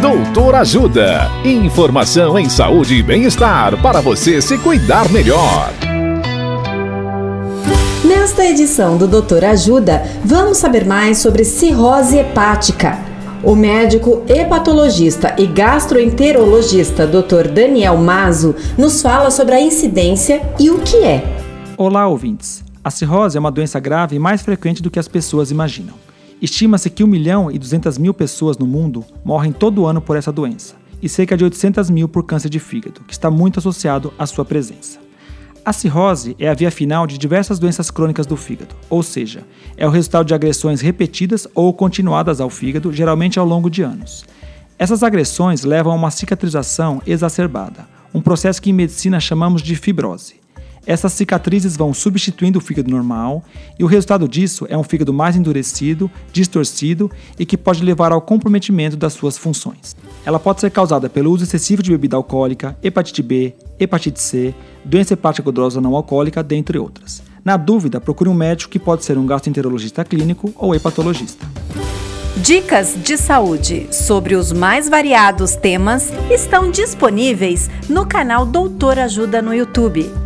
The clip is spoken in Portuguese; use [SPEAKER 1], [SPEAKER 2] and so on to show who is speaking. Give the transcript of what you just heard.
[SPEAKER 1] Doutor Ajuda. Informação em saúde e bem-estar para você se cuidar melhor.
[SPEAKER 2] Nesta edição do Doutor Ajuda, vamos saber mais sobre cirrose hepática. O médico hepatologista e gastroenterologista Dr. Daniel Mazo nos fala sobre a incidência e o que é.
[SPEAKER 3] Olá, ouvintes. A cirrose é uma doença grave e mais frequente do que as pessoas imaginam. Estima-se que 1 milhão e 200 mil pessoas no mundo morrem todo ano por essa doença, e cerca de 800 mil por câncer de fígado, que está muito associado à sua presença. A cirrose é a via final de diversas doenças crônicas do fígado, ou seja, é o resultado de agressões repetidas ou continuadas ao fígado, geralmente ao longo de anos. Essas agressões levam a uma cicatrização exacerbada, um processo que em medicina chamamos de fibrose. Essas cicatrizes vão substituindo o fígado normal, e o resultado disso é um fígado mais endurecido, distorcido e que pode levar ao comprometimento das suas funções. Ela pode ser causada pelo uso excessivo de bebida alcoólica, hepatite B, hepatite C, doença hepática gordurosa não alcoólica, dentre outras. Na dúvida, procure um médico que pode ser um gastroenterologista clínico ou hepatologista.
[SPEAKER 2] Dicas de saúde sobre os mais variados temas estão disponíveis no canal Doutor Ajuda no YouTube